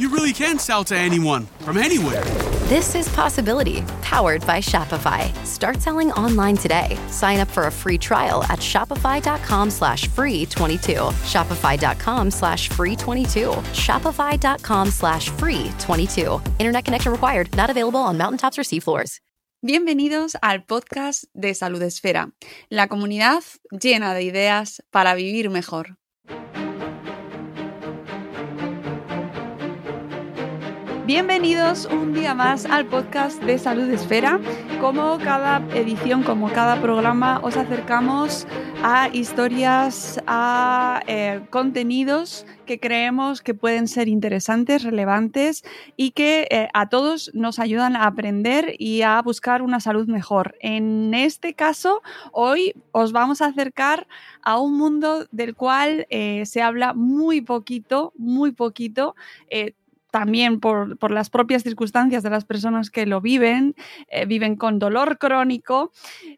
you really can sell to anyone from anywhere. This is Possibility, powered by Shopify. Start selling online today. Sign up for a free trial at shopify.com slash free 22. Shopify.com slash free 22. Shopify.com slash free 22. Internet connection required. Not available on mountaintops or seafloors. Bienvenidos al podcast de Salud Esfera, la comunidad llena de ideas para vivir mejor. Bienvenidos un día más al podcast de Salud Esfera. Como cada edición, como cada programa, os acercamos a historias, a eh, contenidos que creemos que pueden ser interesantes, relevantes y que eh, a todos nos ayudan a aprender y a buscar una salud mejor. En este caso, hoy os vamos a acercar a un mundo del cual eh, se habla muy poquito, muy poquito también por, las propias circunstancias de las personas que lo viven, eh, viven con dolor crónico,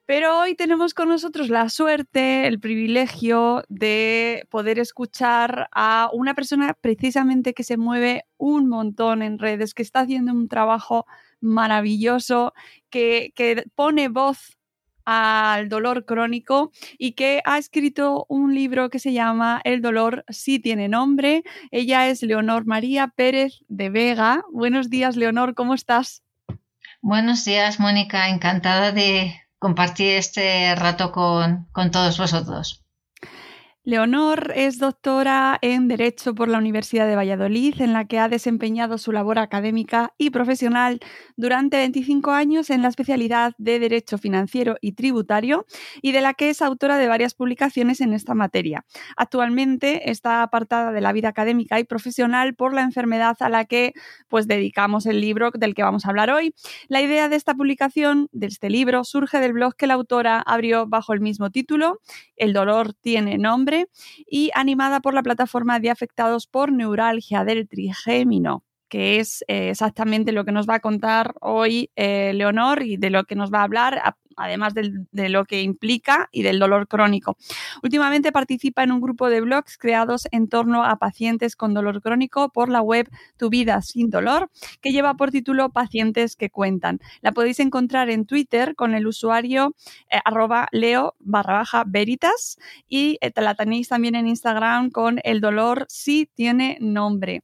pero hoy tenemos con nosotros la suerte, el privilegio de poder escuchar a una persona precisamente que se mueve un montón en redes, que está haciendo un trabajo maravilloso, que, que pone voz al dolor crónico y que ha escrito un libro que se llama El dolor sí tiene nombre. Ella es Leonor María Pérez de Vega. Buenos días, Leonor, ¿cómo estás? Buenos días, Mónica. Encantada de compartir este rato con, con todos vosotros. Leonor es doctora en Derecho por la Universidad de Valladolid, en la que ha desempeñado su labor académica y profesional durante 25 años en la especialidad de Derecho Financiero y Tributario y de la que es autora de varias publicaciones en esta materia. Actualmente está apartada de la vida académica y profesional por la enfermedad a la que pues dedicamos el libro del que vamos a hablar hoy. La idea de esta publicación, de este libro, surge del blog que la autora abrió bajo el mismo título, El dolor tiene nombre y animada por la plataforma de afectados por neuralgia del trigémino que es eh, exactamente lo que nos va a contar hoy eh, Leonor y de lo que nos va a hablar, además de lo que implica y del dolor crónico. Últimamente participa en un grupo de blogs creados en torno a pacientes con dolor crónico por la web Tu vida sin dolor, que lleva por título Pacientes que cuentan. La podéis encontrar en Twitter con el usuario eh, arroba leo barra baja veritas y la tenéis también en Instagram con el dolor si tiene nombre.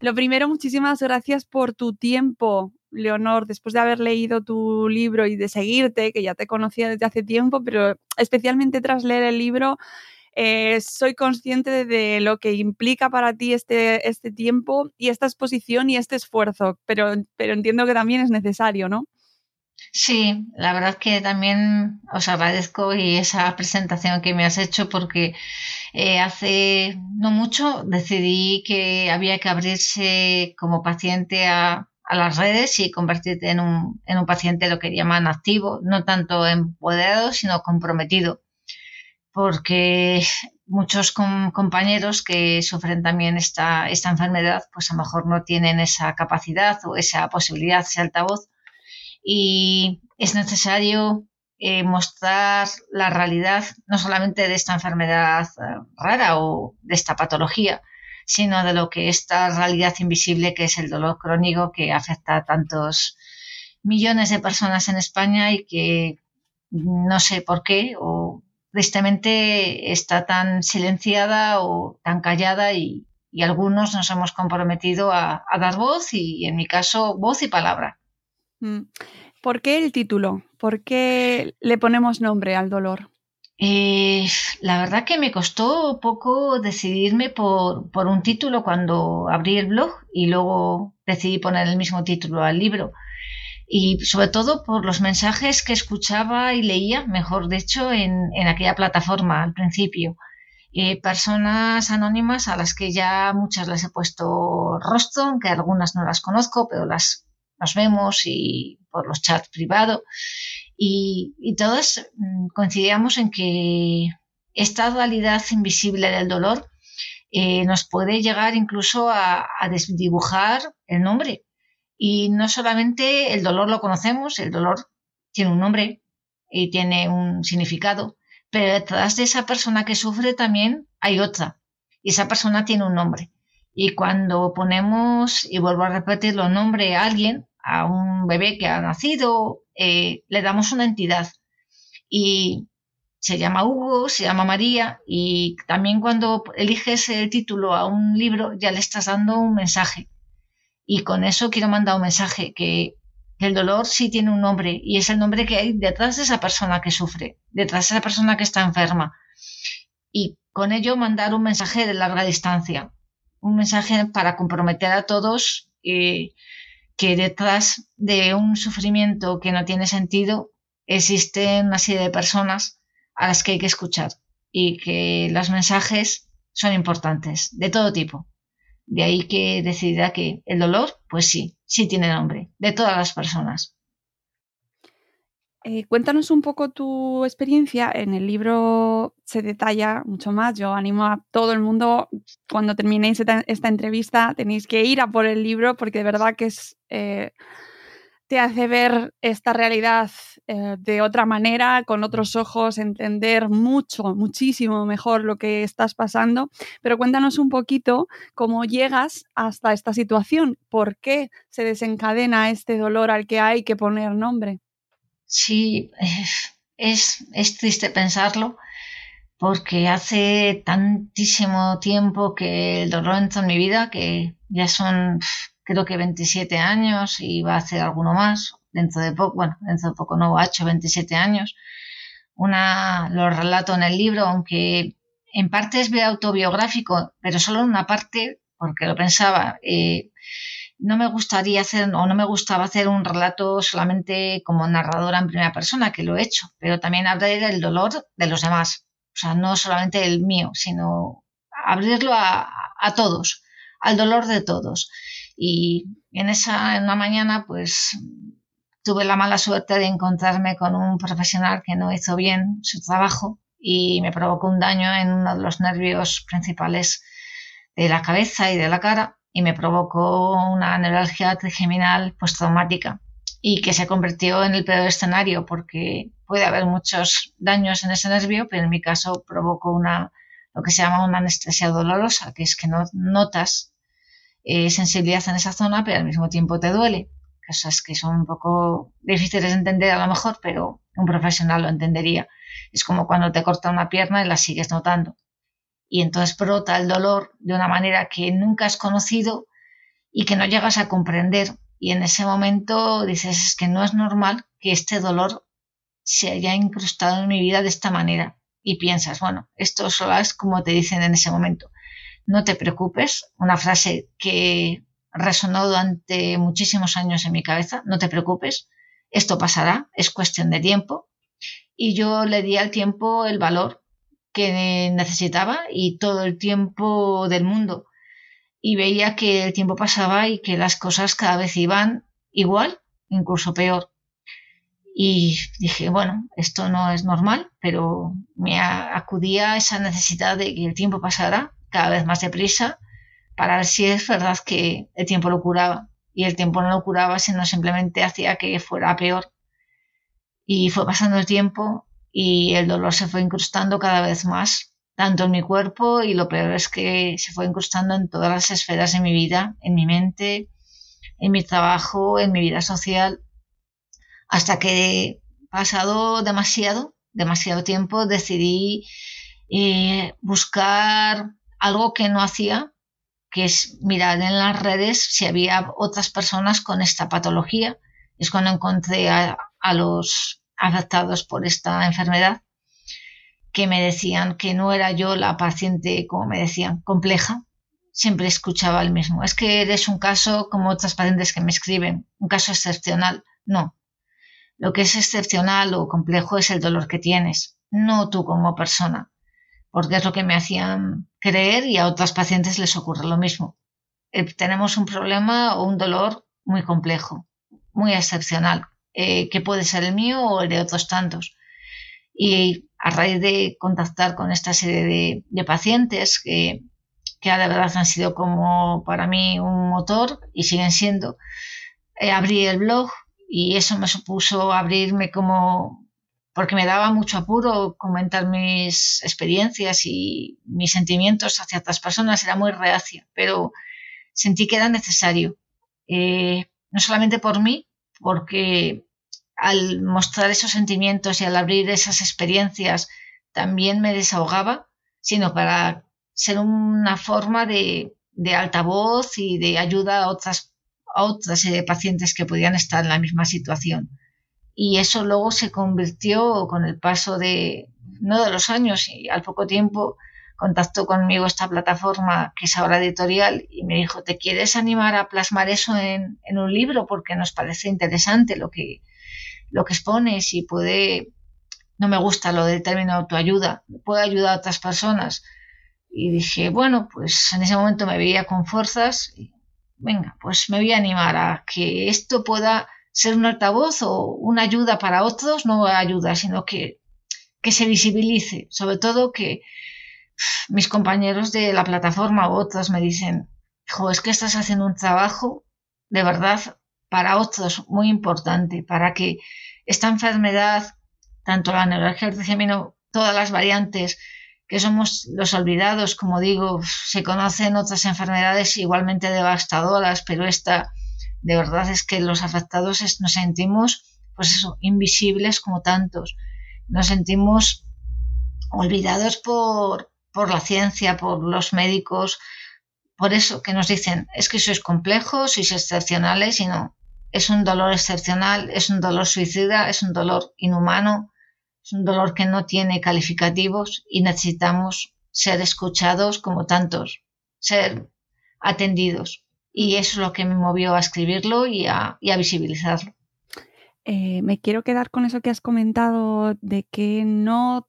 Lo primero, muchísimas gracias por tu tiempo, Leonor, después de haber leído tu libro y de seguirte, que ya te conocía desde hace tiempo, pero especialmente tras leer el libro, eh, soy consciente de lo que implica para ti este, este tiempo y esta exposición y este esfuerzo, pero, pero entiendo que también es necesario, ¿no? Sí, la verdad que también os agradezco y esa presentación que me has hecho porque eh, hace no mucho decidí que había que abrirse como paciente a, las redes y convertirte en un, en un paciente lo que llaman activo, no tanto empoderado, sino comprometido. Porque muchos compañeros que sufren también esta, esta enfermedad, pues a lo mejor no tienen esa capacidad o esa posibilidad, ese altavoz y es necesario eh, mostrar la realidad no solamente de esta enfermedad eh, rara o de esta patología, sino de lo que esta realidad invisible que es el dolor crónico que afecta a tantos millones de personas en España y que no sé por qué o tristemente está tan silenciada o tan callada y, algunos nos hemos comprometido a, dar voz y en mi caso voz y palabra. Mm. ¿Por qué el título? ¿Por qué le ponemos nombre al dolor? Eh, la verdad que me costó poco decidirme por, un título cuando abrí el blog y luego decidí poner el mismo título al libro y sobre todo por los mensajes que escuchaba y leía, mejor dicho, en, en aquella plataforma al principio. Eh, personas anónimas a las que ya muchas les he puesto rostro, aunque algunas no las conozco, pero las nos vemos y por los chats privados. Y, todas mm, coincidíamos en que esta dualidad invisible del dolor eh, nos puede llegar incluso a, a desdibujar el nombre y no solamente el dolor lo conocemos, el dolor tiene un nombre y tiene un significado, pero detrás de esa persona que sufre también hay otra y esa persona tiene un nombre. Y cuando ponemos, y vuelvo a repetirlo, nombre a alguien, a un bebé que ha nacido, eh, le damos una entidad. Y se llama Hugo, se llama María, y también cuando eliges el título a un libro ya le estás dando un mensaje. Y con eso quiero mandar un mensaje que, el dolor sí tiene un nombre y es el nombre que hay detrás de esa persona que sufre, detrás de esa persona que está enferma. Y con ello mandar un mensaje de larga distancia, un mensaje para comprometer a todos eh, que detrás de un sufrimiento que no tiene sentido existen una serie de personas a las que hay que escuchar y que los mensajes son importantes, de todo tipo. De ahí que decidirá que el dolor, pues sí, sí tiene nombre, de todas las personas. Eh, cuéntanos un poco tu experiencia. En el libro se detalla mucho más. Yo animo a todo el mundo, cuando terminéis esta, entrevista, tenéis que ir a por el libro porque de verdad que es eh, te hace ver esta realidad eh, de otra manera, con otros ojos, entender mucho, muchísimo mejor lo que estás pasando. Pero cuéntanos un poquito cómo llegas hasta esta situación, por qué se desencadena este dolor al que hay que poner nombre. Sí, es, es triste pensarlo porque hace tantísimo tiempo que el dolor entró en mi vida que ya son creo que 27 años y va a hacer alguno más dentro de poco, bueno, dentro de poco no, ha hecho 27 años. Una, lo relato en el libro, aunque en parte es autobiográfico, pero solo en una parte, porque lo pensaba. Eh, no me gustaría hacer o no me gustaba hacer un relato solamente como narradora en primera persona, que lo he hecho, pero también hablar del dolor de los demás. O sea, no solamente el mío, sino abrirlo a, a todos, al dolor de todos. Y en esa, en una mañana, pues tuve la mala suerte de encontrarme con un profesional que no hizo bien su trabajo y me provocó un daño en uno de los nervios principales de la cabeza y de la cara y me provocó una neuralgia trigeminal postraumática y que se convirtió en el peor escenario porque puede haber muchos daños en ese nervio, pero en mi caso provocó una lo que se llama una anestesia dolorosa, que es que no notas eh, sensibilidad en esa zona, pero al mismo tiempo te duele. Cosas que son un poco difíciles de entender a lo mejor, pero un profesional lo entendería. Es como cuando te corta una pierna y la sigues notando. Y entonces brota el dolor de una manera que nunca has conocido y que no llegas a comprender. Y en ese momento dices, es que no es normal que este dolor se haya incrustado en mi vida de esta manera. Y piensas, bueno, esto solo es como te dicen en ese momento no te preocupes, una frase que resonó durante muchísimos años en mi cabeza, no te preocupes, esto pasará, es cuestión de tiempo. Y yo le di al tiempo el valor que necesitaba y todo el tiempo del mundo. Y veía que el tiempo pasaba y que las cosas cada vez iban igual, incluso peor. Y dije, bueno, esto no es normal, pero me acudía a esa necesidad de que el tiempo pasara cada vez más deprisa para ver si es verdad que el tiempo lo curaba. Y el tiempo no lo curaba, sino simplemente hacía que fuera peor. Y fue pasando el tiempo y el dolor se fue incrustando cada vez más, tanto en mi cuerpo y lo peor es que se fue incrustando en todas las esferas de mi vida, en mi mente, en mi trabajo, en mi vida social. Hasta que pasado demasiado, demasiado tiempo, decidí eh, buscar algo que no hacía, que es mirar en las redes si había otras personas con esta patología. Es cuando encontré a, a los afectados por esta enfermedad que me decían que no era yo la paciente, como me decían, compleja. Siempre escuchaba el mismo. Es que eres un caso como otras pacientes que me escriben, un caso excepcional. No. Lo que es excepcional o complejo es el dolor que tienes, no tú como persona, porque es lo que me hacían creer y a otras pacientes les ocurre lo mismo. Eh, tenemos un problema o un dolor muy complejo, muy excepcional, eh, que puede ser el mío o el de otros tantos. Y a raíz de contactar con esta serie de, pacientes que, que de verdad han sido como para mí un motor y siguen siendo, eh, abrí el blog y eso me supuso abrirme como porque me daba mucho apuro comentar mis experiencias y mis sentimientos hacia otras personas, era muy reacia, pero sentí que era necesario, eh, no solamente por mí, porque al mostrar esos sentimientos y al abrir esas experiencias también me desahogaba, sino para ser una forma de, de altavoz y de ayuda a otras, a otras eh, pacientes que podían estar en la misma situación. Y eso luego se convirtió con el paso de, no de los años, y al poco tiempo contactó conmigo esta plataforma que es ahora editorial y me dijo, ¿te quieres animar a plasmar eso en, un libro? Porque nos parece interesante lo que, lo que expones y puede, no me gusta lo del término autoayuda, puede ayudar a otras personas. Y dije, bueno, pues en ese momento me veía con fuerzas, y, venga, pues me voy a animar a que esto pueda ser un altavoz o una ayuda para otros, no ayuda, sino que, que se visibilice, sobre todo que mis compañeros de la plataforma otros me dicen, jo, es que estás haciendo un trabajo de verdad para otros muy importante, para que esta enfermedad, tanto la neuralgia el tricemino, todas las variantes, que somos los olvidados, como digo, se conocen otras enfermedades igualmente devastadoras, pero esta de verdad es que los afectados nos sentimos, pues eso, invisibles como tantos. Nos sentimos olvidados por, por la ciencia, por los médicos, por eso que nos dicen, es que sois complejos, sois excepcionales y no es un dolor excepcional, es un dolor suicida, es un dolor inhumano, es un dolor que no tiene calificativos y necesitamos ser escuchados como tantos, ser atendidos. Y eso es lo que me movió a escribirlo y a, visibilizarlo. Eh, me quiero quedar con eso que has comentado de que no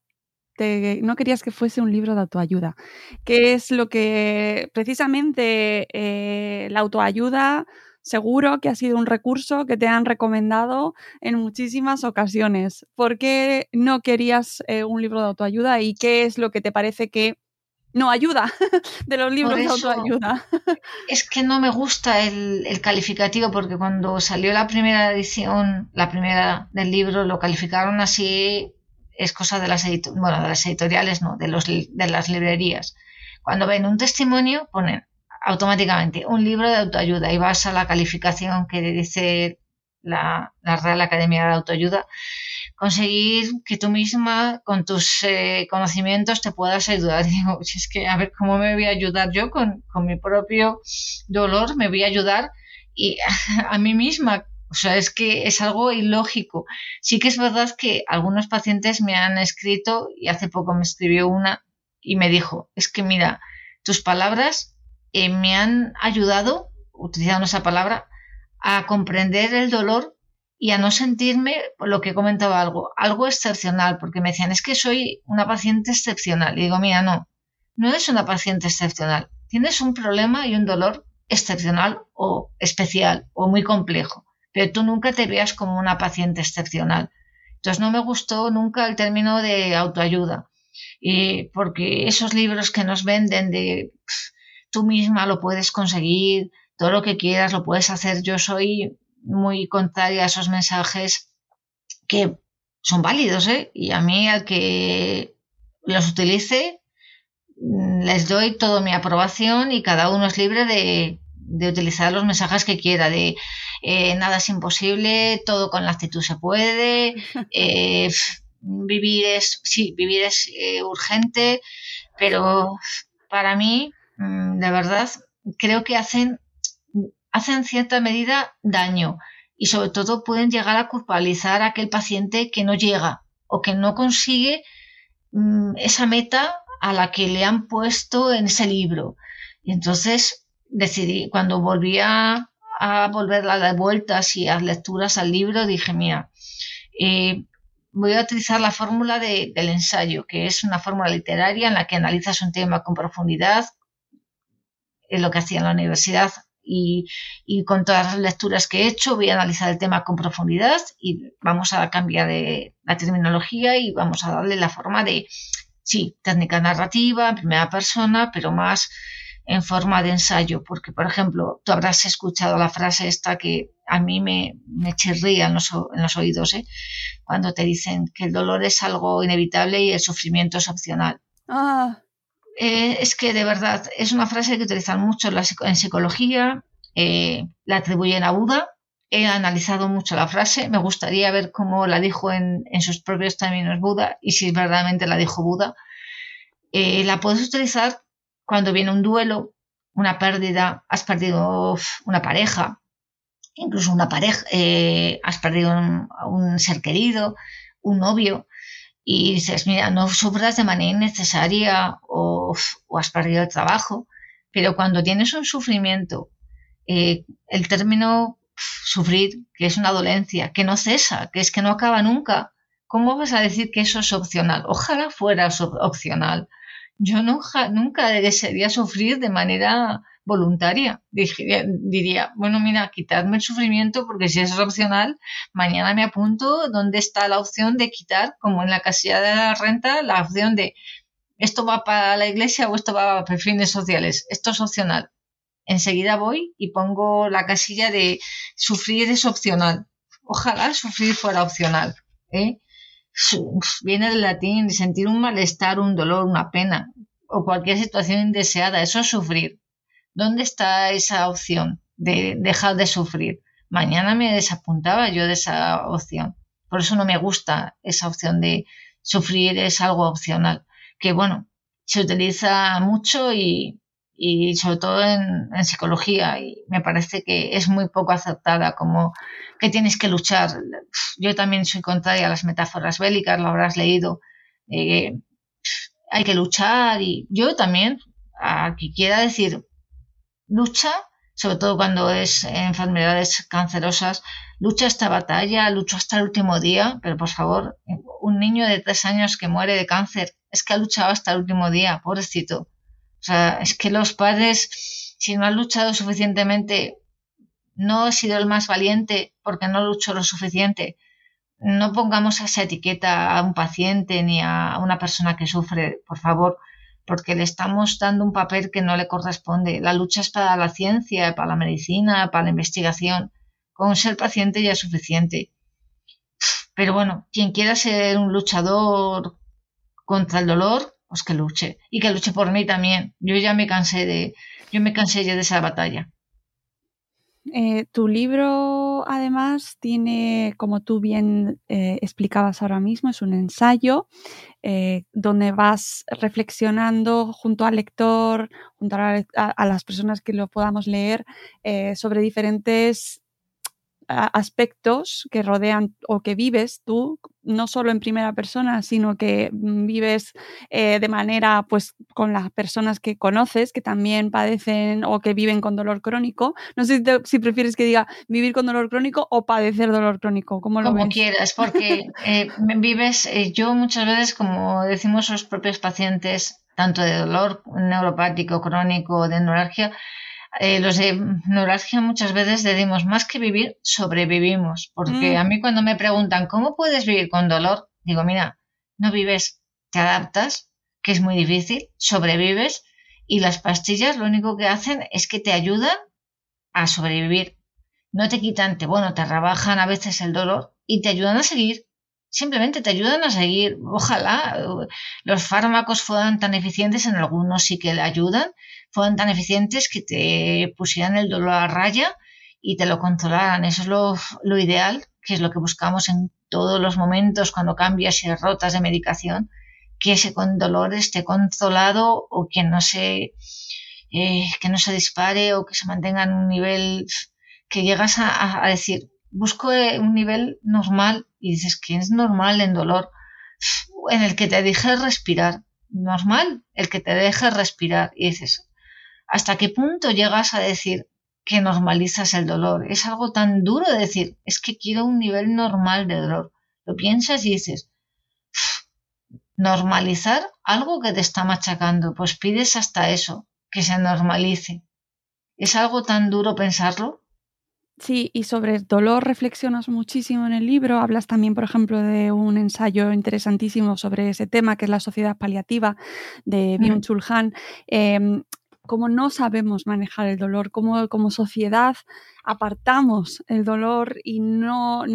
no querías que fuese un libro de autoayuda, que es lo que precisamente eh, la autoayuda seguro que ha sido un recurso que te han recomendado en muchísimas ocasiones. ¿Por qué no querías eh, un libro de autoayuda y qué es lo que te parece que no ayuda de los libros de autoayuda? es que no me gusta el, calificativo porque cuando salió la primera edición, la primera del libro, lo calificaron así, es cosa de las, bueno, de las editoriales, no, de, los, de las librerías. Cuando ven un testimonio, ponen automáticamente un libro de autoayuda y vas a la calificación que dice la, Real Academia de Autoayuda, conseguir que tú misma con tus eh, conocimientos te puedas ayudar. digo, si es que a ver cómo me voy a ayudar yo con, con mi propio dolor, me voy a ayudar y a, mí misma. O sea, es que es algo ilógico. Sí que es verdad que algunos pacientes me han escrito y hace poco me escribió una y me dijo, es que mira, tus palabras eh, me han ayudado, utilizando esa palabra, a comprender el dolor y a no sentirme, por lo que he comentado algo, algo excepcional, porque me decían, es que soy una paciente excepcional. Y digo, mira, no, no eres una paciente excepcional. Tienes un problema y un dolor excepcional o especial o muy complejo, pero tú nunca te veas como una paciente excepcional. Entonces no me gustó nunca el término de autoayuda, y porque esos libros que nos venden de tú misma lo puedes conseguir, todo lo que quieras lo puedes hacer. Yo soy muy contraria a esos mensajes que son válidos, ¿eh? Y a mí al que los utilice mm, les doy toda mi aprobación y cada uno es libre de, utilizar los mensajes que quiera, de eh, nada es imposible, todo con la actitud se puede, eh, vivir es, sí, vivir es eh, urgente, pero para mí, mm, de verdad, creo que hacen, hacen en cierta medida daño y sobre todo pueden llegar a culpabilizar a aquel paciente que no llega o que no consigue mm, esa meta a la que le han puesto en ese libro. Y entonces decidí, cuando volví a, volver a dar vueltas y a lecturas al libro, dije, mira, eh, voy a utilizar la fórmula del ensayo, que es una fórmula literaria en la que analizas un tema con profundidad, es lo que hacía en la universidad, y, con todas las lecturas que he hecho voy a analizar el tema con profundidad y vamos a cambiar de la terminología y vamos a darle la forma de, sí, técnica narrativa, primera persona, pero más en forma de ensayo, porque, por ejemplo, tú habrás escuchado la frase esta que a mí me, me chirría en los, en los oídos, ¿eh? cuando te dicen que el dolor es algo inevitable y el sufrimiento es opcional. Ah. Eh, es que de verdad es una frase que utilizan mucho en, psicología, eh, la atribuyen a Buda. He analizado mucho la frase, me gustaría ver cómo la dijo en, en sus propios términos Buda y si verdaderamente la dijo Buda. Eh, la puedes utilizar cuando viene un duelo, una pérdida, has perdido una pareja, incluso una pareja, has perdido un, un ser querido, un novio, y dices, mira, no sufras de manera innecesaria o, has perdido el trabajo, pero cuando tienes un sufrimiento, eh, el término sufrir, que es una dolencia, que no cesa, que es que no acaba nunca, ¿cómo vas a decir que eso es opcional? Ojalá fuera opcional. Yo nunca, nunca desearía sufrir de manera voluntaria. Diría, bueno, mira, quitarme el sufrimiento porque si es opcional, mañana me apunto dónde está la opción de quitar, como en la casilla de la renta, la opción de esto va para la iglesia o esto va para fines sociales. Esto es opcional. Enseguida voy y pongo la casilla de sufrir es opcional. Ojalá sufrir fuera opcional. ¿eh? Viene del latín sentir un malestar, un dolor, una pena o cualquier situación indeseada. Eso es sufrir. ¿Dónde está esa opción de dejar de sufrir? Mañana me desapuntaba yo de esa opción. Por eso no me gusta esa opción de sufrir es algo opcional. Que bueno, se utiliza mucho y, sobre todo en, psicología y me parece que es muy poco aceptada como que tienes que luchar. Yo también soy contraria a las metáforas bélicas, lo habrás leído. Eh, hay que luchar y yo también, aquí quiera decir, lucha, sobre todo cuando es enfermedades cancerosas, lucha esta batalla, lucha hasta el último día, pero por favor, un niño de tres años que muere de cáncer, es que ha luchado hasta el último día, pobrecito. O sea, es que los padres, si no han luchado suficientemente, no he sido el más valiente porque no lucho lo suficiente. No pongamos esa etiqueta a un paciente ni a una persona que sufre, por favor porque le estamos dando un papel que no le corresponde. La lucha es para la ciencia, para la medicina, para la investigación. Con ser paciente ya es suficiente. Pero bueno, quien quiera ser un luchador contra el dolor, pues que luche. Y que luche por mí también. Yo ya me cansé de, yo me cansé ya de esa batalla. Eh, tu libro, además, tiene, como tú bien eh, explicabas ahora mismo, es un ensayo eh, donde vas reflexionando junto al lector, junto a, las personas que lo podamos leer, sobre diferentes aspectos que rodean o que vives tú, no solo en primera persona, sino que vives eh, de manera, pues, con las personas que conoces, que también padecen o que viven con dolor crónico. No sé si, prefieres que diga vivir con dolor crónico o padecer dolor crónico. ¿Cómo lo como quieras, porque eh, vives, eh, yo muchas veces, como decimos los propios pacientes, tanto de dolor neuropático, crónico, de neuralgia, eh, los de neuralgia muchas veces decimos más que vivir, sobrevivimos. Porque mm. a mí cuando me preguntan, ¿cómo puedes vivir con dolor? Digo, mira, no vives, te adaptas, que es muy difícil, sobrevives y las pastillas lo único que hacen es que te ayudan a sobrevivir. No te quitan, te, bueno, te rebajan a veces el dolor y te ayudan a seguir. Simplemente te ayudan a seguir. Ojalá eh, los fármacos fueran tan eficientes, en algunos sí que le ayudan, fueran tan eficientes que te pusieran el dolor a raya y te lo controlaran. Eso es lo, lo ideal, que es lo que buscamos en todos los momentos cuando cambias y rotas de medicación, que ese con dolor esté controlado o que no se, eh, que no se dispare o que se mantenga en un nivel que llegas a, a decir, busco un nivel normal y dices que es normal en dolor, en el que te deje respirar, normal, el que te deje respirar y dices, ¿hasta qué punto llegas a decir que normalizas el dolor? Es algo tan duro de decir, es que quiero un nivel normal de dolor. Lo piensas y dices, normalizar algo que te está machacando, pues pides hasta eso, que se normalice. Es algo tan duro pensarlo Sí, y sobre el dolor reflexionas muchísimo en el libro. Hablas también, por ejemplo, de un ensayo interesantísimo sobre ese tema, que es la sociedad paliativa de Byung-Chul Han. Em, cómo no sabemos manejar el dolor, cómo como sociedad apartamos el dolor y no,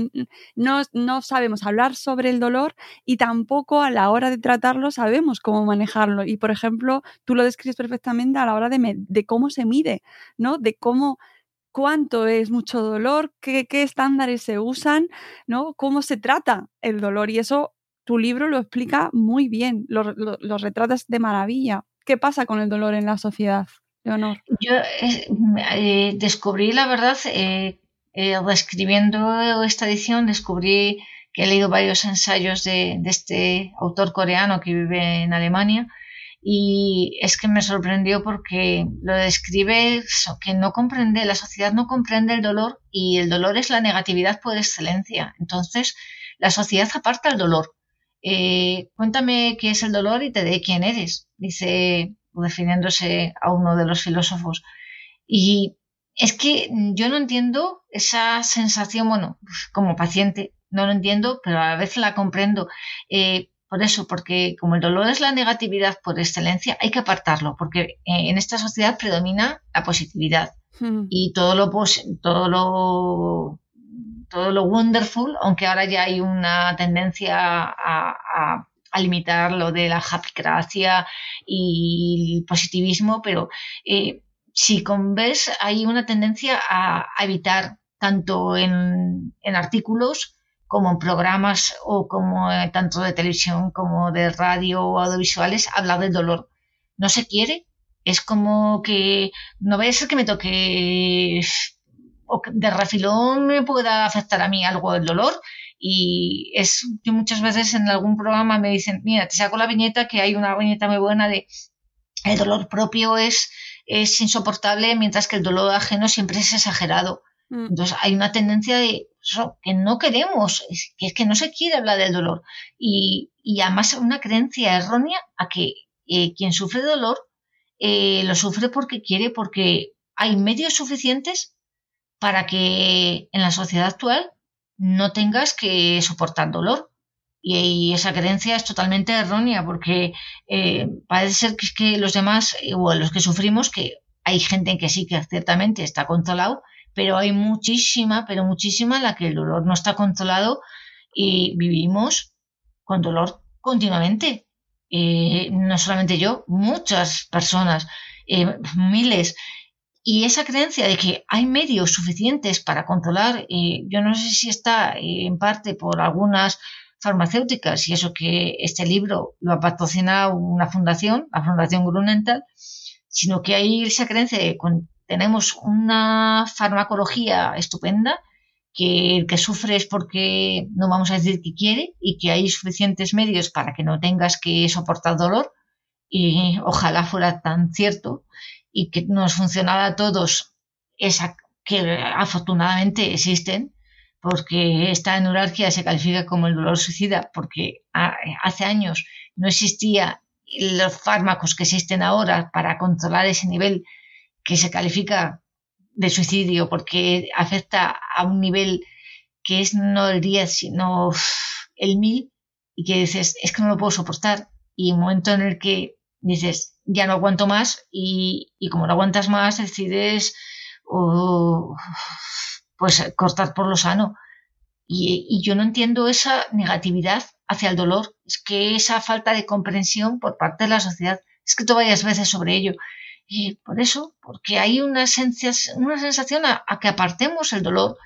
no, no, sabemos hablar sobre el dolor y tampoco a la hora de tratarlo sabemos cómo manejarlo. Y, por ejemplo, tú lo describes perfectamente a la hora de, de cómo se mide, ¿no? De cómo cuánto es mucho dolor, qué, estándares se usan, ¿no? Cómo se trata el dolor. Y eso tu libro lo explica muy bien, lo, retratas de maravilla. ¿Qué pasa con el dolor en la sociedad, Leonor? Yo eh, descubrí, la verdad, eh, eh, reescribiendo esta edición, descubrí que he leído varios ensayos de este autor coreano que vive en Alemania y es que me sorprendió porque lo describe que no comprende, la sociedad no comprende el dolor y el dolor es la negatividad por excelencia. Entonces, la sociedad aparta el dolor. Eh, cuéntame qué es el dolor y te diré quién eres, dice, definiéndose a uno de los filósofos. Y es que yo no entiendo esa sensación, bueno, como paciente, no lo entiendo, pero a veces la comprendo. Eh, por eso, porque como el dolor es la negatividad por excelencia, hay que apartarlo, porque eh, en esta sociedad predomina la positividad hmm. y todo lo, todo lo todo lo wonderful, aunque ahora ya hay una tendencia a, limitar lo de la gracia y el positivismo, pero eh, si con ves hay una tendencia a, evitar tanto en, en artículos como en programas o como eh, tanto de televisión como de radio o audiovisuales, hablar del dolor. No se quiere. Es como que no vaya a ser que me toque o que de refilón me pueda afectar a mí algo el dolor. Y es que muchas veces en algún programa me dicen, mira, te saco la viñeta, que hay una viñeta muy buena de el dolor propio es, es insoportable, mientras que el dolor ajeno siempre es exagerado. Mm. Entonces hay una tendencia de que no queremos, que es que no se quiere hablar del dolor. Y, y además una creencia errónea a que eh, quien sufre dolor eh, lo sufre porque quiere, porque hay medios suficientes para que en la sociedad actual no tengas que soportar dolor. Y, esa creencia es totalmente errónea porque eh, parece ser que, que los demás o los que sufrimos, que hay gente en que sí que ciertamente está controlado, pero hay muchísima, pero muchísima la que el dolor no está controlado y vivimos con dolor continuamente. Eh, no solamente yo, muchas personas, eh, miles. Y esa creencia de que hay medios suficientes para controlar, eh, yo no sé si está en parte por algunas farmacéuticas y eso que este libro lo ha patrocinado una fundación, la Fundación Grunenthal, sino que hay esa creencia de tenemos una farmacología estupenda que el que sufre es porque no vamos a decir que quiere y que hay suficientes medios para que no tengas que soportar dolor y ojalá fuera tan cierto y que nos funcionara a todos esa que afortunadamente existen porque esta neuralgia se califica como el dolor suicida porque hace años no existía los fármacos que existen ahora para controlar ese nivel que se califica de suicidio porque afecta a un nivel que es no el 10, sino el 1000 y que dices, es que no lo puedo soportar. Y un momento en el que dices, ya no aguanto más y, como no aguantas más, decides pues cortar por lo sano. Y, y, yo no entiendo esa negatividad hacia el dolor. Es que esa falta de comprensión por parte de la sociedad. Es que tú varias veces sobre ello. Y por eso, porque hay una, sensación, una sensación a, que apartemos el dolor.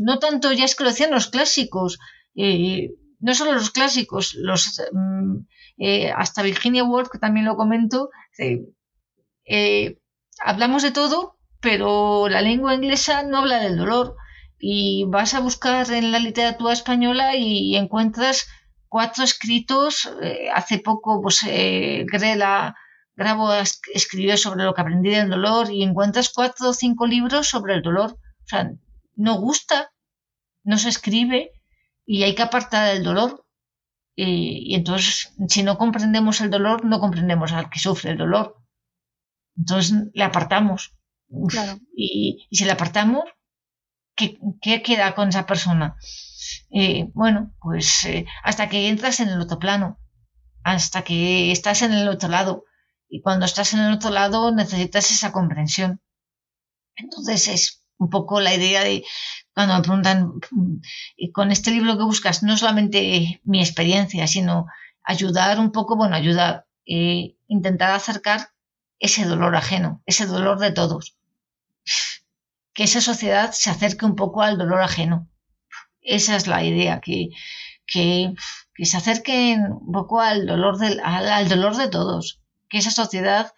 No tanto, ya es que lo decían los clásicos, eh, no solo los clásicos, los mm, eh, hasta Virginia Woolf, que también lo comento, eh, hablamos de todo, pero la lengua inglesa no habla del dolor. Y vas a buscar en la literatura española y encuentras cuatro escritos. hace poco, pues, Grela Grabo escribió sobre lo que aprendí del dolor y encuentras cuatro o cinco libros sobre el dolor. O sea, no gusta, no se escribe y hay que apartar el dolor. Y, entonces, si no comprendemos el dolor, no comprendemos al que sufre el dolor. Entonces, le apartamos. Y, si le apartamos, ¿qué, queda con esa persona? Eh, bueno, pues eh, hasta que entras en el otro plano, hasta que estás en el otro lado y cuando estás en el otro lado necesitas esa comprensión. Entonces es un poco la idea de cuando me preguntan, y con este libro que buscas, no solamente mi experiencia, sino ayudar un poco, bueno, ayudar, eh, intentar acercar ese dolor ajeno, ese dolor de todos. Que esa sociedad se acerque un poco al dolor ajeno. Esa es la idea, que, que, se acerquen un poco al dolor, del, al dolor de todos que esa sociedad,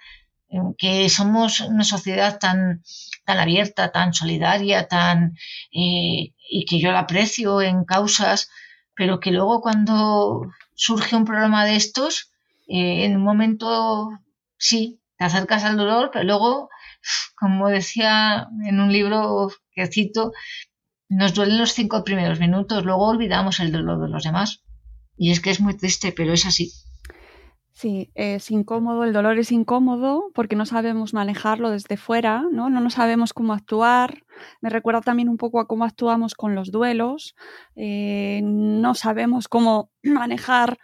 que somos una sociedad tan, tan abierta, tan solidaria, tan, eh, y que yo la aprecio en causas, pero que luego cuando surge un problema de estos, eh, en un momento sí, te acercas al dolor, pero luego, como decía en un libro que cito, nos duelen los cinco primeros minutos, luego olvidamos el dolor de los demás. Y es que es muy triste, pero es así. Sí, es incómodo, el dolor es incómodo porque no sabemos manejarlo desde fuera, ¿no? No, sabemos cómo actuar. Me recuerda también un poco a cómo actuamos con los duelos. Eh, no sabemos cómo manejar.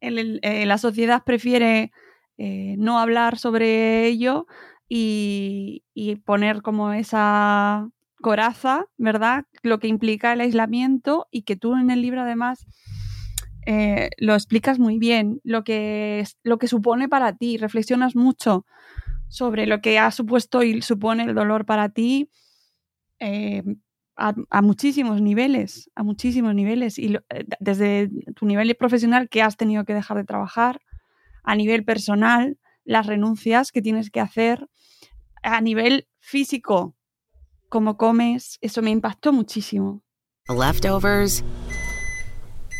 Eh, la sociedad prefiere eh, no hablar sobre ello y, y poner como esa coraza, ¿verdad? Lo que implica el aislamiento y que tú en el libro además eh, lo explicas muy bien, lo que, lo que supone para ti, reflexionas mucho sobre lo que ha supuesto y supone el dolor para ti eh, a, muchísimos niveles, a muchísimos niveles, y eh, desde tu nivel profesional que has tenido que dejar de trabajar, a nivel personal, las renuncias que tienes que hacer, a nivel físico, cómo comes, eso me impactó muchísimo.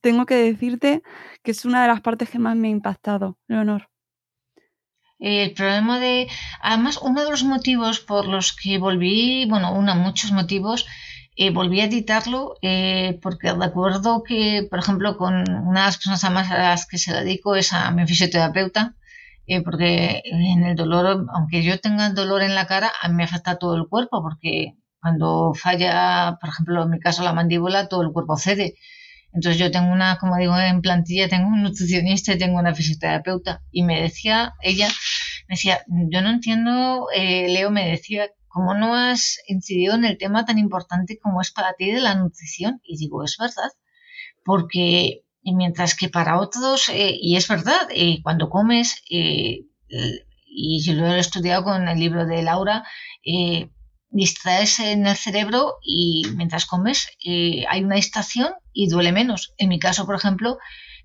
Tengo que decirte que es una de las partes que más me ha impactado, Leonor. El problema de. Además, uno de los motivos por los que volví, bueno, uno, muchos motivos, eh, volví a editarlo eh, porque recuerdo que, por ejemplo, con una de las personas más a las que se dedico es a mi fisioterapeuta, eh, porque en el dolor, aunque yo tenga dolor en la cara, a mí me afecta todo el cuerpo, porque cuando falla, por ejemplo, en mi caso la mandíbula, todo el cuerpo cede. Entonces yo tengo una, como digo, en plantilla tengo un nutricionista y tengo una fisioterapeuta. Y me decía, ella, me decía, yo no entiendo, eh, Leo me decía, ¿cómo no has incidido en el tema tan importante como es para ti de la nutrición? Y digo, es verdad, porque mientras que para otros, eh, y es verdad, eh, cuando comes, y yo lo he estudiado con el libro de Laura, distraes en el cerebro y mientras comes eh, hay una distracción y duele menos. En mi caso, por ejemplo,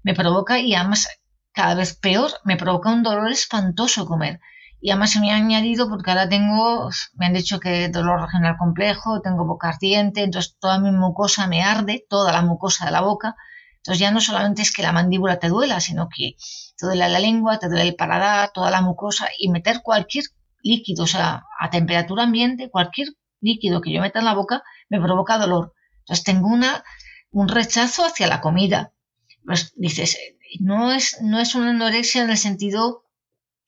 me provoca y además cada vez peor, me provoca un dolor espantoso comer. Y además se me ha añadido porque ahora tengo, me han dicho que dolor regional complejo, tengo boca ardiente, entonces toda mi mucosa me arde, toda la mucosa de la boca. Entonces ya no solamente es que la mandíbula te duela, sino que te duele la lengua, te duele el paladar, toda la mucosa y meter cualquier líquido, o sea, a temperatura ambiente, cualquier líquido que yo meta en la boca me provoca dolor. Entonces tengo una, un rechazo hacia la comida. Pues dices, no es, no es una anorexia en el sentido,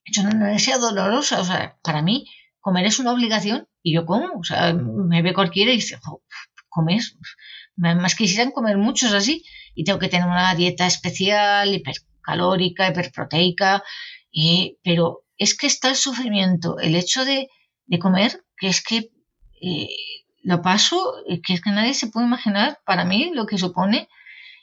es una anorexia dolorosa. O sea, para mí, comer es una obligación y yo como, o sea, me ve cualquiera y dice, comes, más quisieran comer muchos así y tengo que tener una dieta especial, hipercalórica, hiperproteica, eh, pero es que está el sufrimiento, el hecho de, comer, que es que eh, lo paso, que es que nadie se puede imaginar para mí lo que supone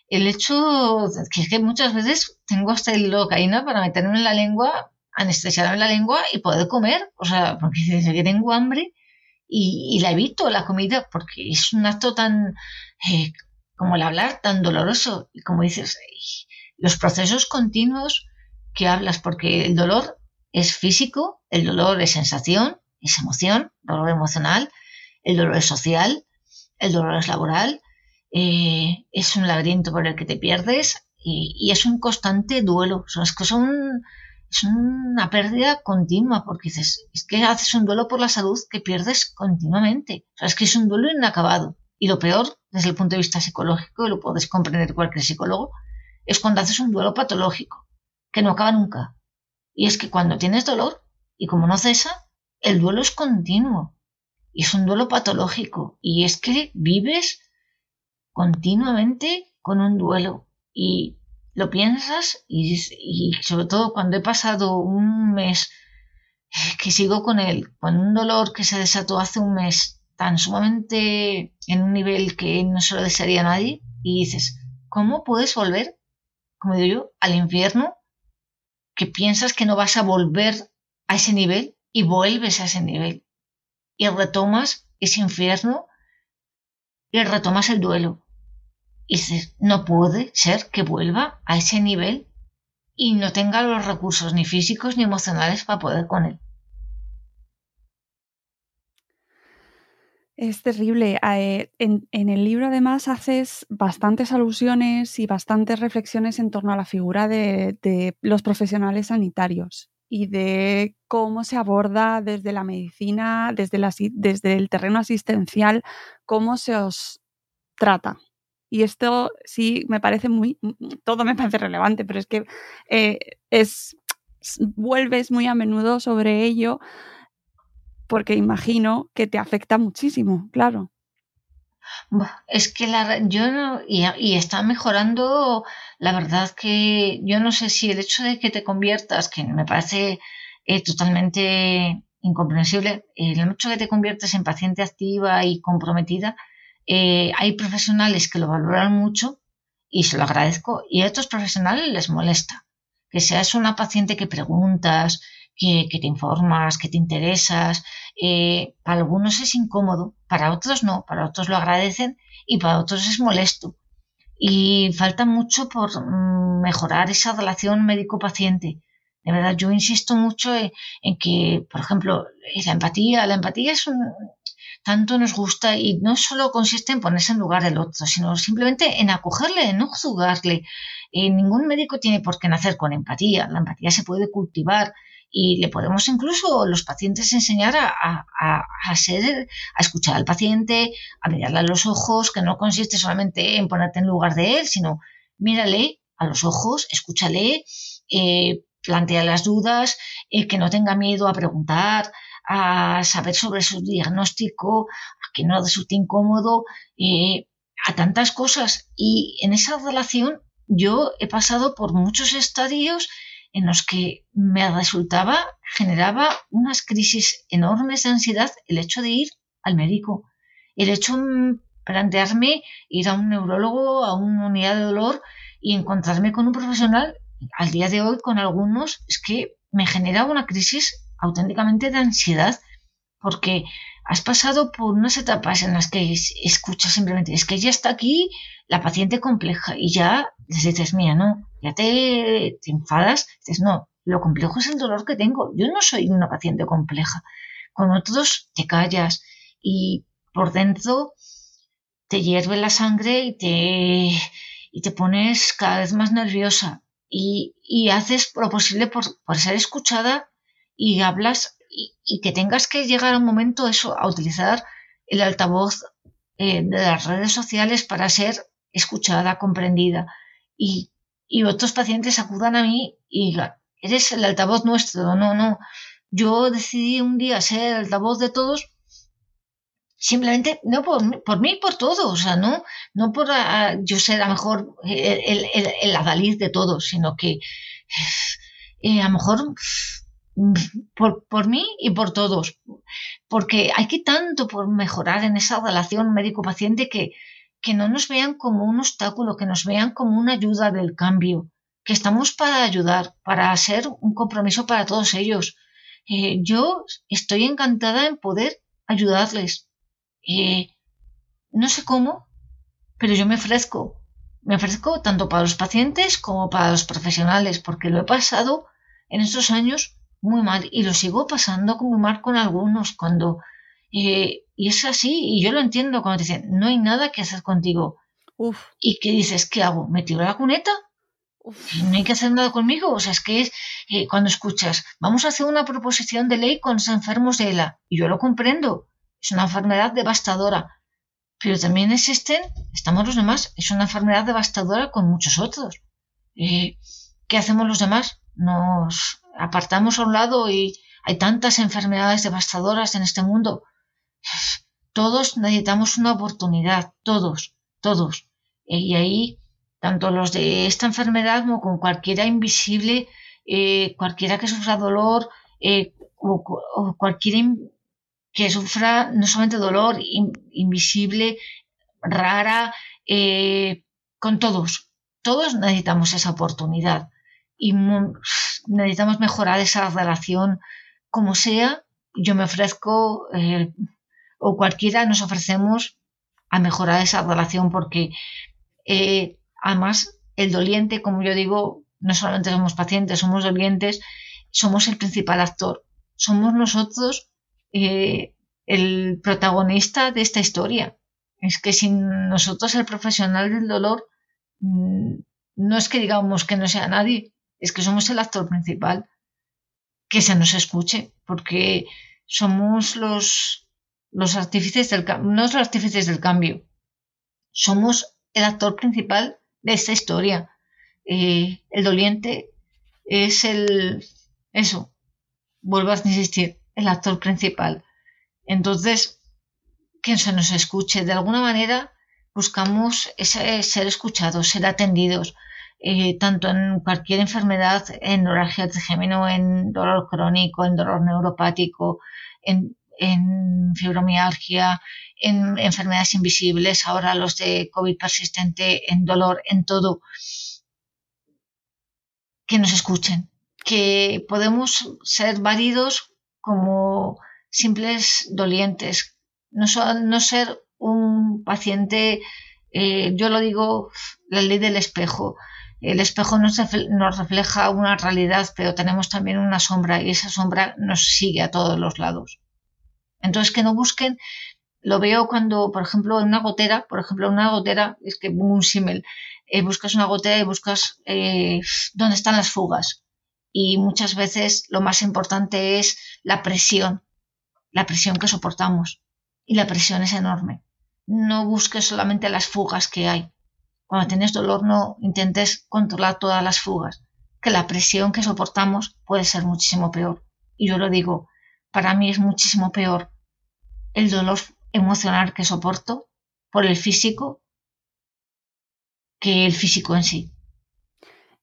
el hecho, que es que muchas veces tengo hasta el locaína para meterme en la lengua, anestesiarme la lengua y poder comer, o sea, porque desde que tengo hambre y, la evito la comida porque es un acto tan, eh, como el hablar, tan doloroso. Y como dices, los procesos continuos que hablas, porque el dolor es físico, el dolor es sensación, es emoción, dolor emocional, el dolor es social, el dolor es laboral, eh, es un laberinto por el que te pierdes y, es un constante duelo. es que son, es una pérdida continua porque dices, es que haces un duelo por la salud que pierdes continuamente. es que es un duelo inacabado. Y lo peor, desde el punto de vista psicológico, y lo puedes comprender cualquier psicólogo, es cuando haces un duelo patológico, que no acaba nunca. Y es que cuando tienes dolor, y como no cesa, el duelo es continuo. Y es un duelo patológico. Y es que vives continuamente con un duelo. Y lo piensas y, sobre todo cuando he pasado un mes que sigo con él, con un dolor que se desató hace un mes tan sumamente en un nivel que no se lo desearía a nadie, y dices, ¿cómo puedes volver, como digo yo, al infierno? Que piensas que no vas a volver a ese nivel y vuelves a ese nivel. Y retomas ese infierno y retomas el duelo. Y dices, no puede ser que vuelva a ese nivel y no tenga los recursos ni físicos ni emocionales para poder con él. Es terrible. Eh, en, el libro además haces bastantes alusiones y bastantes reflexiones en torno a la figura de, los profesionales sanitarios y de cómo se aborda desde la medicina, desde, desde el terreno asistencial, cómo se os trata y esto sí me parece muy, todo me parece relevante, pero es que eh, es, vuelves muy a menudo sobre ello porque imagino que te afecta muchísimo, claro. Es que la, yo no, y, está mejorando, la verdad que yo no sé si el hecho de que te conviertas, que me parece eh, totalmente incomprensible, el hecho de que te conviertas en paciente activa y comprometida, eh, hay profesionales que lo valoran mucho y se lo agradezco y a otros profesionales les molesta. Que seas una paciente que preguntas, que, te informas, que te interesas. Eh, para algunos es incómodo, para otros no, para otros lo agradecen y para otros es molesto. Y falta mucho por mm, mejorar esa relación médico-paciente. De verdad, yo insisto mucho en, que, por ejemplo, la empatía, la empatía es un, tanto nos gusta y no solo consiste en ponerse en lugar del otro, sino simplemente en acogerle, en no juzgarle. Eh, ningún médico tiene por qué nacer con empatía. La empatía se puede cultivar y le podemos incluso los pacientes enseñar a, a, ser, a escuchar al paciente, a mirarle a los ojos, que no consiste solamente en ponerte en lugar de él, sino mírale a los ojos, escúchale, eh, plantea las dudas, eh, que no tenga miedo a preguntar, a saber sobre su diagnóstico, a que no resulte incómodo, eh, a tantas cosas. Y en esa relación yo he pasado por muchos estadios en los que me resultaba, generaba unas crisis enormes de ansiedad el hecho de ir al médico, el hecho de plantearme ir a un neurólogo, a una unidad de dolor y encontrarme con un profesional, al día de hoy con algunos, es que me genera una crisis auténticamente de ansiedad porque has pasado por unas etapas en las que escuchas simplemente, es que ya está aquí la paciente compleja y ya les dices, mía, no, ya te, te enfadas, dices, no, lo complejo es el dolor que tengo, yo no soy una paciente compleja. Con otros te callas y por dentro te hierve la sangre y te, y te pones cada vez más nerviosa y, y haces lo posible por, por ser escuchada y hablas y, que tengas que llegar a un momento eso, a utilizar el altavoz eh, de las redes sociales para ser escuchada, comprendida. Y, y, otros pacientes acudan a mí y digan, eres el altavoz nuestro, no, no, yo decidí un día ser el voz de todos simplemente no por, por mí, por todos, o sea, no, no por ah, yo ser a lo mejor el, el, el, adalid de todos, sino que eh, a lo mejor por, por, mí y por todos, porque hay que tanto por mejorar en esa relación médico-paciente que, que no nos vean como un obstáculo, que nos vean como una ayuda del cambio, que estamos para ayudar, para ser un compromiso para todos ellos. Eh, yo estoy encantada en poder ayudarles, y no sé cómo, pero yo me ofrezco. Me ofrezco tanto para los pacientes como para los profesionales, porque lo he pasado en estos años muy mal y lo sigo pasando muy mal con algunos cuando... Eh, y es así, y yo lo entiendo cuando te dicen, no hay nada que hacer contigo. Uf. Y que dices, ¿qué hago? ¿Me tiro la cuneta? No hay que hacer nada conmigo. O sea, es que es eh, cuando escuchas, vamos a hacer una proposición de ley con los enfermos de ELA. Y yo lo comprendo. Es una enfermedad devastadora. Pero también existen, estamos los demás, es una enfermedad devastadora con muchos otros. Eh, ¿Qué hacemos los demás? Nos apartamos a un lado y hay tantas enfermedades devastadoras en este mundo. Todos necesitamos una oportunidad, todos, todos. Y ahí, tanto los de esta enfermedad como con cualquiera invisible, eh, cualquiera que sufra dolor, eh, o, cualquiera que sufra no solamente dolor invisible, rara, eh, con todos. Todos necesitamos esa oportunidad y necesitamos mejorar esa relación como sea. Yo me ofrezco, eh, o cualquiera nos ofrecemos a mejorar esa relación porque eh, además el doliente, como yo digo, no solamente somos pacientes, somos dolientes, somos el principal actor. Somos nosotros eh, el protagonista de esta historia. Es que sin nosotros el profesional del dolor, mm, no es que digamos que no sea nadie, es que somos el actor principal. Que se nos escuche, porque somos los, los artífices del no los artífices del cambio, somos el actor principal de esta historia. Eh, el doliente es el, eso, vuelvo a insistir, el actor principal. Entonces, que se nos escuche. De alguna manera buscamos ese, ser escuchados, ser atendidos, eh, tanto en cualquier enfermedad, en neuralgia trigémino, en dolor crónico, en dolor neuropático, en, fibromialgia, en enfermedades invisibles, ahora los de COVID persistente, en dolor, en todo. Que nos escuchen, que podemos ser válidos como simples dolientes, no, no ser un paciente, eh, yo lo digo, la ley del espejo. El espejo nos, refleja una realidad, pero tenemos también una sombra y esa sombra nos sigue a todos los lados. Entonces, que no busquen, lo veo cuando, por ejemplo, en una gotera, por ejemplo, en una gotera, es que un símil, eh, buscas una gotera y buscas eh, dónde están las fugas. Y muchas veces lo más importante es la presión, la presión que soportamos. Y la presión es enorme. No busques solamente las fugas que hay. Cuando tienes dolor no intentes controlar todas las fugas, que la presión que soportamos puede ser muchísimo peor. Y yo lo digo, para mí es muchísimo peor el dolor emocional que soporto por el físico que el físico en sí.